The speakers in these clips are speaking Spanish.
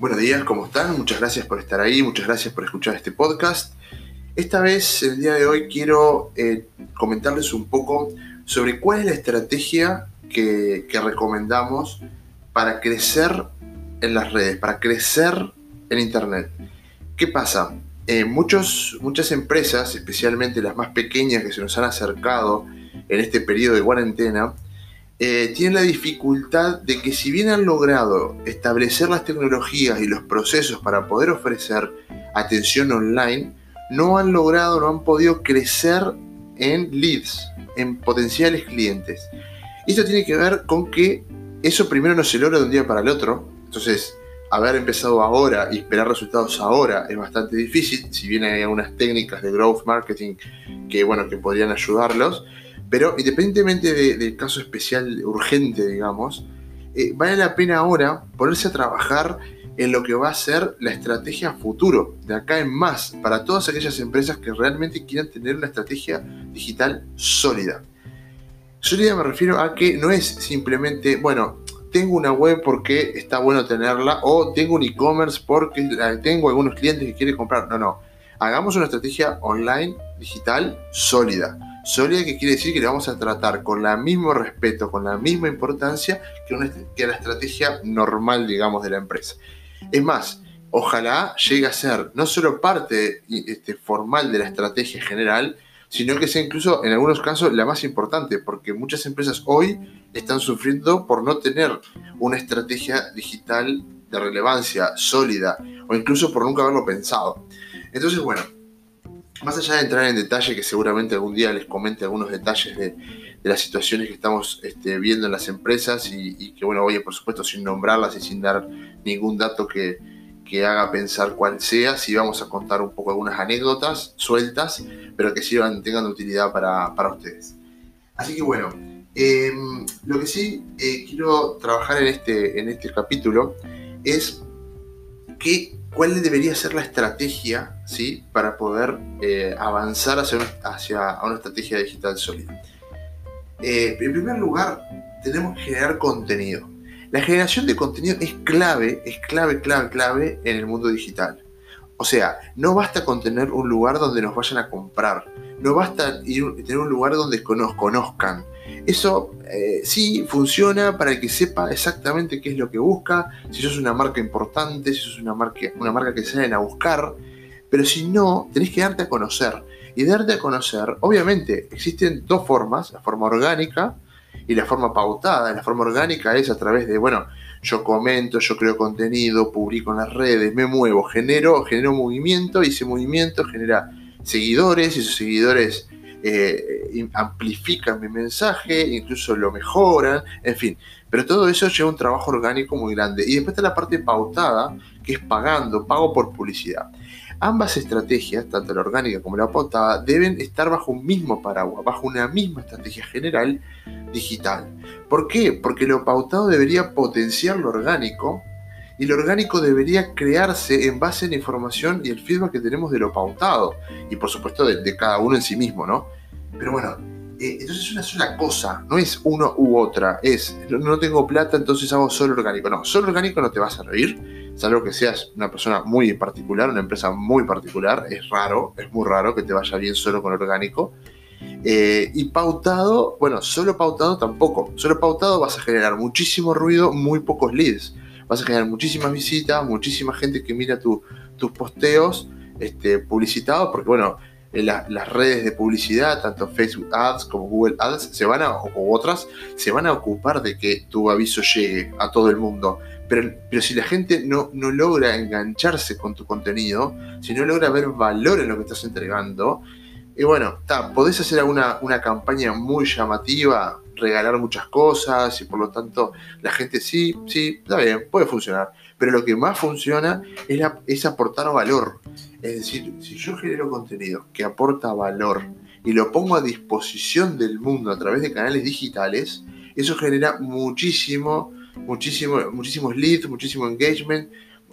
Buenos días, ¿cómo están? Muchas gracias por estar ahí, muchas gracias por escuchar este podcast. Esta vez, el día de hoy, quiero eh, comentarles un poco sobre cuál es la estrategia que, recomendamos para crecer en las redes, para crecer en Internet. ¿Qué pasa? Eh, muchas empresas, especialmente las más pequeñas que se nos han acercado en este periodo de cuarentena, eh, tienen la dificultad de que si bien han logrado establecer las tecnologías y los procesos para poder ofrecer atención online, no han logrado, no han podido crecer en leads, en potenciales clientes. Esto tiene que ver con que eso primero no se logra de un día para el otro. Entonces, haber empezado ahora y esperar resultados ahora es bastante difícil, si bien hay algunas técnicas de growth marketing que, bueno, que podrían ayudarlos. Pero independientemente del caso especial urgente, digamos, eh, vale la pena ahora ponerse a trabajar en lo que va a ser la estrategia futuro, de acá en más, para todas aquellas empresas que realmente quieran tener una estrategia digital sólida. Sólida me refiero a que no es simplemente, bueno, tengo una web porque está bueno tenerla, o tengo un e-commerce porque tengo algunos clientes que quieren comprar. No, no. Hagamos una estrategia online, digital, sólida Sólida que quiere decir que le vamos a tratar con el mismo respeto, con la misma importancia que, la estrategia normal, digamos, de la empresa. Es más, ojalá llegue a ser no solo parte este, formal de la estrategia general, sino que sea incluso en algunos casos la más importante, porque muchas empresas hoy están sufriendo por no tener una estrategia digital de relevancia sólida o incluso por nunca haberlo pensado. Entonces, bueno, más allá de entrar en detalle, que seguramente algún día les comente algunos detalles de, las situaciones que estamos este, viendo en las empresas y, que, bueno, oye, por supuesto, sin nombrarlas y sin dar ningún dato que, haga pensar cuál sea, sí vamos a contar un poco algunas anécdotas sueltas, pero que sí tengan utilidad para, ustedes. Así que, bueno, em, lo que sí eh, quiero trabajar en este, en este capítulo es que cuál debería ser la estrategia ¿sí? para poder eh, avanzar hacia, hacia, una estrategia digital sólida. Eh, en primer lugar, tenemos que generar contenido. La generación de contenido es clave, es clave, clave, clave en el mundo digital. O sea, no basta con tener un lugar donde nos vayan a comprar, no basta tener un lugar donde nos conozcan, eso eh, sí funciona para el que sepa exactamente qué es lo que busca, si sos una marca importante, si sos una marca, una marca que salen a buscar, pero si no, tenés que darte a conocer. Y darte a conocer, obviamente, existen dos formas, la forma orgánica y la forma pautada. La forma orgánica es a través de, bueno, yo comento, yo creo contenido, publico en las redes, me muevo, genero, genero movimiento y ese movimiento genera seguidores y esos seguidores eh, amplifican mi mensaje, incluso lo mejoran, en fin. Pero todo eso lleva un trabajo orgánico muy grande. Y después está la parte pautada, que es pagando, pago por publicidad. Ambas estrategias, tanto la orgánica como la pautada, deben estar bajo un mismo paraguas, bajo una misma estrategia general digital. ¿Por qué? Porque lo pautado debería potenciar lo orgánico y lo orgánico debería crearse en base a la información y el feedback que tenemos de lo pautado y por supuesto de, cada uno en sí mismo, ¿no? Pero bueno, eh, entonces es una sola cosa, no es uno u otra, es no tengo plata entonces hago solo orgánico, no, solo orgánico no te va a servir, salvo que seas una persona muy particular, una empresa muy particular, es raro, es muy raro que te vaya bien solo con orgánico. Eh, y pautado, bueno, solo pautado tampoco. Solo pautado vas a generar muchísimo ruido, muy pocos leads vas a generar muchísimas visitas, muchísima gente que mira tus posteos este, publicitados, porque bueno, las redes de publicidad, tanto Facebook Ads como Google Ads, se van a, o otras, se van a ocupar de que tu aviso llegue a todo el mundo. Pero, pero si la gente no, no logra engancharse con tu contenido, si no logra ver valor en lo que estás entregando, y bueno, podés hacer una, una campaña muy llamativa, regalar muchas cosas y por lo tanto la gente sí, sí, está bien, puede funcionar. Pero lo que más funciona es aportar valor. Es decir, si yo genero contenido que aporta valor y lo pongo a disposición del mundo a través de canales digitales, eso genera muchísimo, muchísimo, muchísimos leads, muchísimo engagement.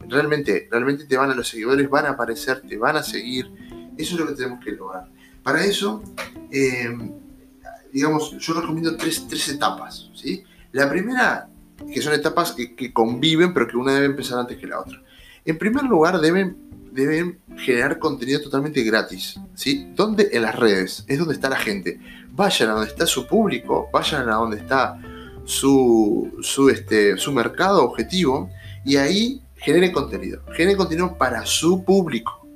Realmente, realmente te van a los seguidores, van a aparecer, te van a seguir. Eso es lo que tenemos que lograr. Para eso, eh, digamos, yo recomiendo tres, tres etapas. ¿sí? La primera, que son etapas que, conviven, pero que una debe empezar antes que la otra. En primer lugar, deben, deben generar contenido totalmente gratis. ¿sí? ¿Dónde? En las redes. Es donde está la gente. Vayan a donde está su público, vayan a donde está su, su, este, su mercado objetivo y ahí generen contenido. Generen contenido para su público.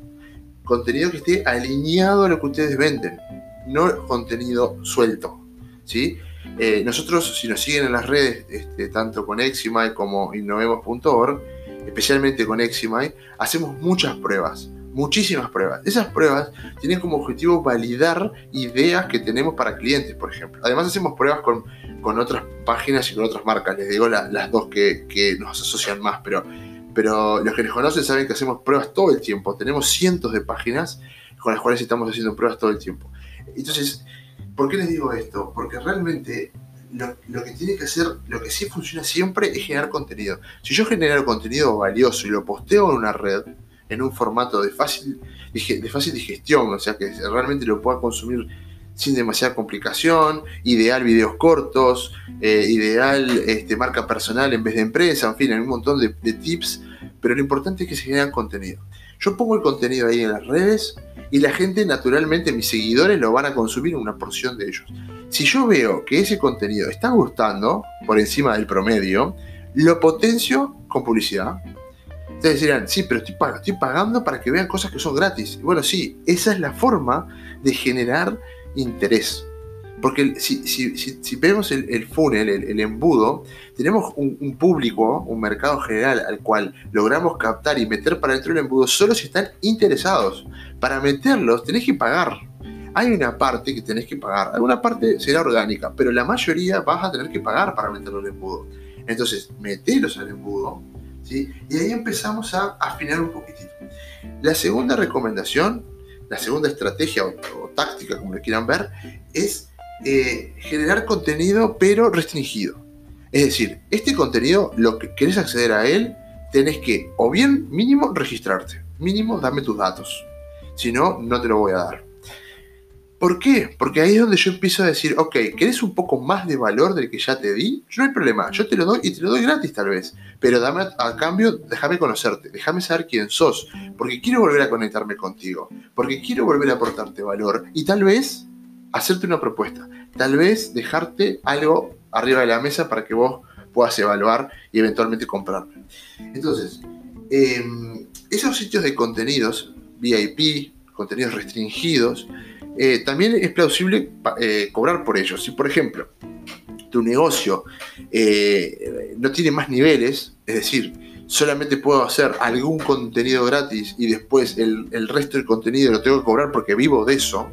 Contenido que esté alineado a lo que ustedes venden, no contenido suelto. ¿sí? Eh, nosotros, si nos siguen en las redes, este, tanto con Eximai como innovemos.org, especialmente con Eximai, hacemos muchas pruebas, muchísimas pruebas. Esas pruebas tienen como objetivo validar ideas que tenemos para clientes, por ejemplo. Además hacemos pruebas con, con otras páginas y con otras marcas, les digo las dos que, que, nos asocian más, pero, pero los que nos conocen saben que hacemos pruebas todo el tiempo. Tenemos cientos de páginas con las cuales estamos haciendo pruebas todo el tiempo. Entonces, ¿Por qué les digo esto? Porque realmente lo, que tiene que hacer, lo que sí funciona siempre es generar contenido. Si yo genero contenido valioso y lo posteo en una red, en un formato de fácil, de fácil digestión, o sea que realmente lo pueda consumir sin demasiada complicación, ideal videos cortos, eh, ideal este, marca personal en vez de empresa, en fin, hay un montón de, tips, pero lo importante es que se genera contenido. Yo pongo el contenido ahí en las redes y la gente, naturalmente, mis seguidores lo van a consumir una porción de ellos. Si yo veo que ese contenido está gustando por encima del promedio, lo potencio con publicidad. Ustedes dirán, sí, pero estoy, estoy pagando para que vean cosas que son gratis. bueno, sí, esa es la forma de generar interés. Porque si, vemos el, funnel, el, embudo, tenemos un, público, un mercado general al cual logramos captar y meter para dentro del embudo solo si están interesados. Para meterlos tenés que pagar. Hay una parte que tenés que pagar. Alguna parte será orgánica, pero la mayoría vas a tener que pagar para meterlo al embudo. Entonces, metelos al embudo, ¿sí? Y ahí empezamos a afinar un poquitito. La segunda recomendación, la segunda estrategia o, o táctica, como le quieran ver, es eh, generar contenido pero restringido. Es decir, este contenido, lo que querés acceder a él, tenés que o bien mínimo registrarte, mínimo dame tus datos. Si no, no te lo voy a dar. ¿Por qué? Porque ahí es donde yo empiezo a decir, ok, ¿querés un poco más de valor del que ya te di? No hay problema, yo te lo doy y te lo doy gratis tal vez. Pero dame a, cambio, déjame conocerte, déjame saber quién sos, porque quiero volver a conectarme contigo, porque quiero volver a aportarte valor y tal vez hacerte una propuesta. Tal vez dejarte algo arriba de la mesa para que vos puedas evaluar y eventualmente comprarlo. Entonces, em, esos sitios de contenidos, VIP, contenidos restringidos, eh, también es plausible eh, cobrar por ellos. Si, por ejemplo, tu negocio eh, no tiene más niveles, es decir, solamente puedo hacer algún contenido gratis y después el resto del contenido lo tengo que cobrar porque vivo de eso,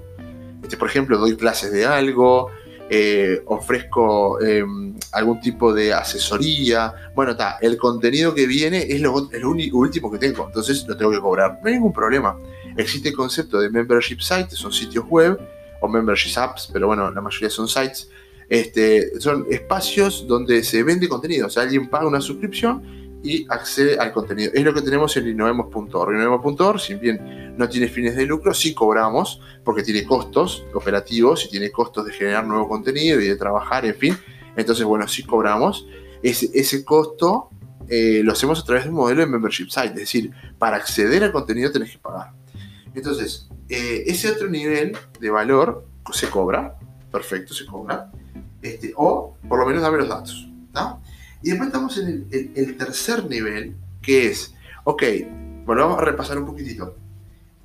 este, por ejemplo, doy clases de algo, eh, ofrezco em, algún tipo de asesoría. Bueno, está, el contenido que viene es lo, último que tengo, entonces lo tengo que cobrar. No hay ningún problema. Existe el concepto de membership sites, son sitios web o membership apps, pero bueno, la mayoría son sites. Este, son espacios donde se vende contenido, o sea, alguien paga una suscripción y accede al contenido. Es lo que tenemos en innovemos.org. Innovemos.org, si bien no tiene fines de lucro, sí cobramos porque tiene costos operativos y tiene costos de generar nuevo contenido y de trabajar, en fin. Entonces, bueno, sí cobramos. Ese, ese costo eh, lo hacemos a través de un modelo de membership site, es decir, para acceder al contenido tenés que pagar. Entonces, eh, ese otro nivel de valor se cobra, perfecto, se cobra, este, o por lo menos dame los datos. ¿no? Y después estamos en el, tercer nivel, que es, ok, bueno, vamos a repasar un poquitito.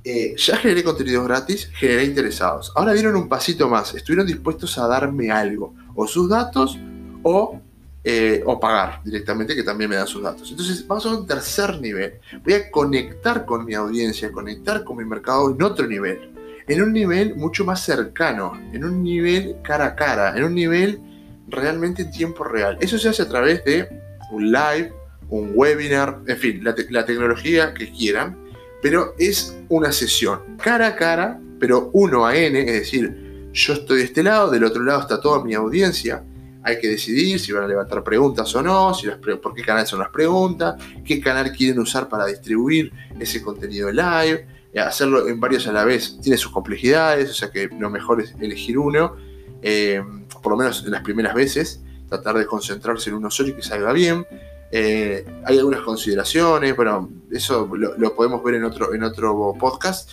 Eh, ya generé contenidos gratis, generé interesados. Ahora dieron un pasito más, estuvieron dispuestos a darme algo, o sus datos, o, eh, o pagar directamente, que también me dan sus datos. Entonces vamos a un tercer nivel. Voy a conectar con mi audiencia, conectar con mi mercado en otro nivel. En un nivel mucho más cercano, en un nivel cara a cara, en un nivel realmente en tiempo real. Eso se hace a través de un live, un webinar, en fin, la, tecnología que quieran, pero es una sesión cara a cara, pero uno a N, es decir, yo estoy de este lado, del otro lado está toda mi audiencia. Hay que decidir si van a levantar preguntas o no, si las por qué canal son las preguntas, qué canal quieren usar para distribuir ese contenido live. Hacerlo en varios a la vez tiene sus complejidades, o sea que lo mejor es elegir uno. Eh, por lo menos en las primeras veces, tratar de concentrarse en uno solo y que salga bien. Eh, hay algunas consideraciones, bueno, eso lo, podemos ver en otro, en otro podcast.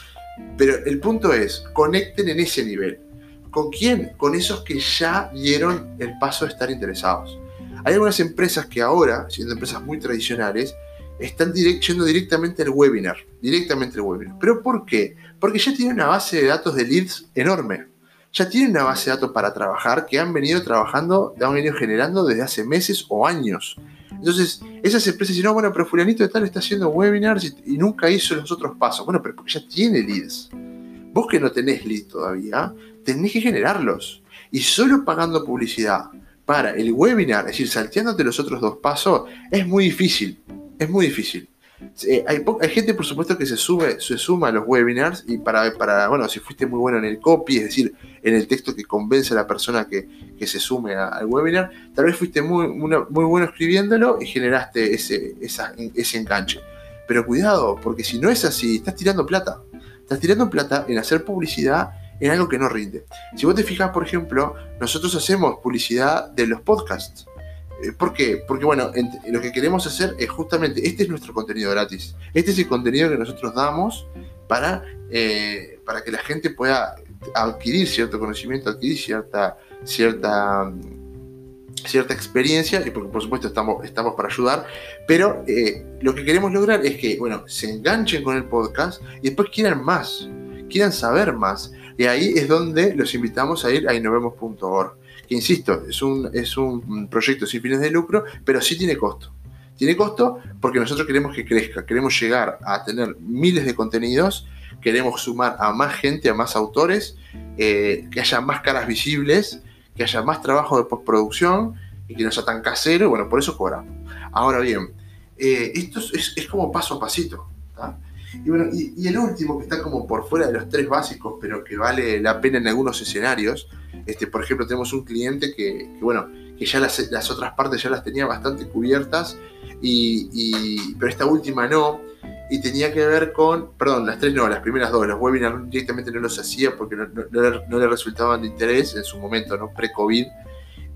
Pero el punto es, conecten en ese nivel. ¿Con quién? Con esos que ya dieron el paso de estar interesados. Hay algunas empresas que ahora, siendo empresas muy tradicionales, están yendo directamente al webinar. Directamente al webinar. ¿Pero por qué? Porque ya tienen una base de datos de leads enorme. Ya tienen una base de datos para trabajar que han venido trabajando, han venido generando desde hace meses o años. Entonces, esas empresas dicen, no, bueno, pero fulanito de tal está haciendo webinars y, nunca hizo los otros pasos. Bueno, pero porque ya tiene leads. Vos que no tenés leads todavía, tenés que generarlos. Y solo pagando publicidad para el webinar, es decir, salteándote los otros dos pasos, es muy difícil. Es muy difícil. Hay, gente, por supuesto, que se, sube, se suma a los webinars y para, para, bueno, si fuiste muy bueno en el copy, es decir, en el texto que convence a la persona que, se sume al webinar, tal vez fuiste muy, muy, bueno escribiéndolo y generaste ese, ese enganche. Pero cuidado, porque si no es así, estás tirando plata. Estás tirando plata en hacer publicidad en algo que no rinde. Si vos te fijas, por ejemplo, nosotros hacemos publicidad de los podcasts. Eh, ¿Por qué? Porque bueno, lo que queremos hacer es justamente, este es nuestro contenido gratis. Este es el contenido que nosotros damos para, eh, para que la gente pueda adquirir cierto conocimiento, adquirir cierta, cierta, cierta experiencia, y porque por supuesto estamos, estamos para ayudar, pero eh, lo que queremos lograr es que, bueno, se enganchen con el podcast y después quieran más, quieran saber más. Y ahí es donde los invitamos a ir a innovemos.org. Que insisto, es un, es un proyecto sin fines de lucro, pero sí tiene costo. Tiene costo porque nosotros queremos que crezca, queremos llegar a tener miles de contenidos, queremos sumar a más gente, a más autores, eh, que haya más caras visibles, que haya más trabajo de postproducción y que no sea tan casero, bueno, por eso cobramos. Ahora bien, eh, esto es, es, como paso a pasito. Y, bueno, y, el último, que está como por fuera de los tres básicos, pero que vale la pena en algunos escenarios, este, por ejemplo, tenemos un cliente que, bueno, que ya las, las, otras partes ya las tenía bastante cubiertas, y, pero esta última no, y tenía que ver con, perdón, las tres no, las primeras dos, los webinars directamente no los hacía porque no, no, le resultaban de interés en su momento, ¿no? Pre-COVID.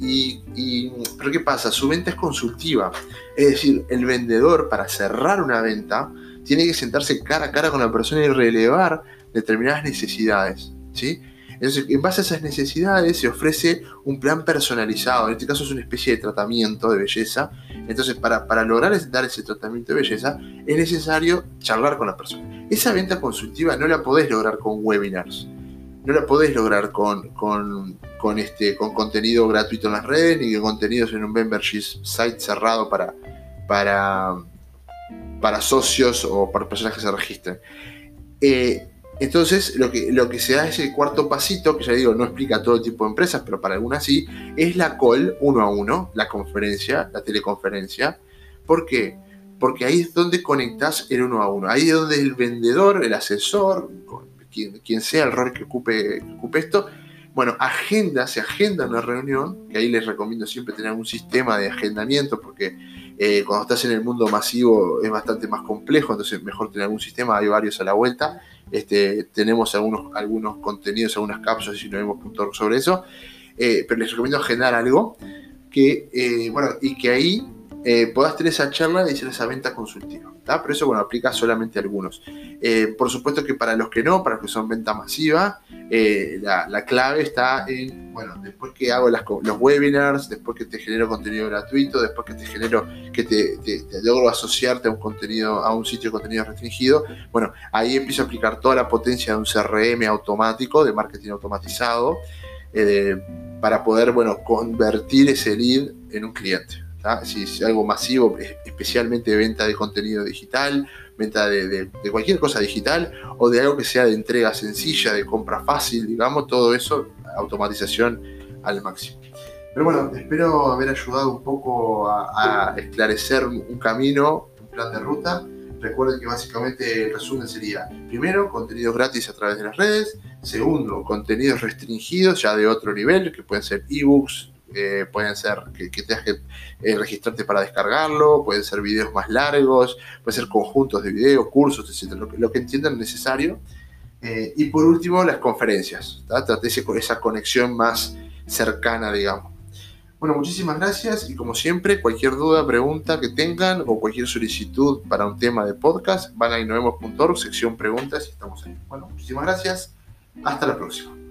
Y, y, pero ¿qué pasa? Su venta es consultiva. Es decir, el vendedor para cerrar una venta tiene que sentarse cara a cara con la persona y relevar determinadas necesidades. ¿sí? Entonces, en base a esas necesidades se ofrece un plan personalizado. En este caso es una especie de tratamiento de belleza. Entonces, para, para lograr dar ese tratamiento de belleza, es necesario charlar con la persona. Esa venta consultiva no la podés lograr con webinars. No la podés lograr con, con, este, con contenido gratuito en las redes, ni con contenidos en un membership site cerrado para, para, para socios o para personas que se registren. Eh, entonces, lo que, lo que se da es el cuarto pasito, que ya digo, no explica todo tipo de empresas, pero para algunas sí, es la call uno a uno, la conferencia, la teleconferencia. ¿Por qué? Porque ahí es donde conectas el uno a uno. Ahí es donde el vendedor, el asesor, quien, quien sea el rol que ocupe, que ocupe esto, bueno, agenda, se agenda una reunión, que ahí les recomiendo siempre tener un sistema de agendamiento, porque eh, cuando estás en el mundo masivo es bastante más complejo, entonces mejor tener algún sistema, hay varios a la vuelta. Este, tenemos algunos, contenidos, algunas cápsulas, si no vemos sobre eso, eh, pero les recomiendo agendar algo que, eh, bueno, y que ahí puedas tener esa charla y hacer esa venta consultiva. Pero eso, bueno, aplica solamente a algunos. por supuesto que para los que no, para los que son venta masiva, eh, la, clave está en, bueno, después que hago los webinars, después que te genero contenido gratuito, después que te genero, que te, logro asociarte a un contenido, a un sitio de contenido restringido, bueno, ahí empiezo a aplicar toda la potencia de un CRM automático, de marketing automatizado, eh, para poder, bueno, convertir ese lead en un cliente. Si es algo masivo, especialmente venta de contenido digital, venta de, cualquier cosa digital o de algo que sea de entrega sencilla, de compra fácil, digamos, todo eso, automatización al máximo. Pero bueno, espero haber ayudado un poco a, esclarecer un camino, un plan de ruta. Recuerden que básicamente el resumen sería, primero, contenidos gratis a través de las redes. Segundo, contenidos restringidos ya de otro nivel, que pueden ser ebooks, eh, pueden ser que, tengas que eh, registrarte para descargarlo, pueden ser videos más largos, pueden ser conjuntos de videos, cursos, etc. Lo, que entiendan necesario. Eh, y por último, las conferencias, esa conexión más cercana, digamos. Bueno, muchísimas gracias y como siempre, cualquier duda, pregunta que tengan o cualquier solicitud para un tema de podcast, van a innovemos.org, sección preguntas y estamos ahí. Bueno, muchísimas gracias. Hasta la próxima.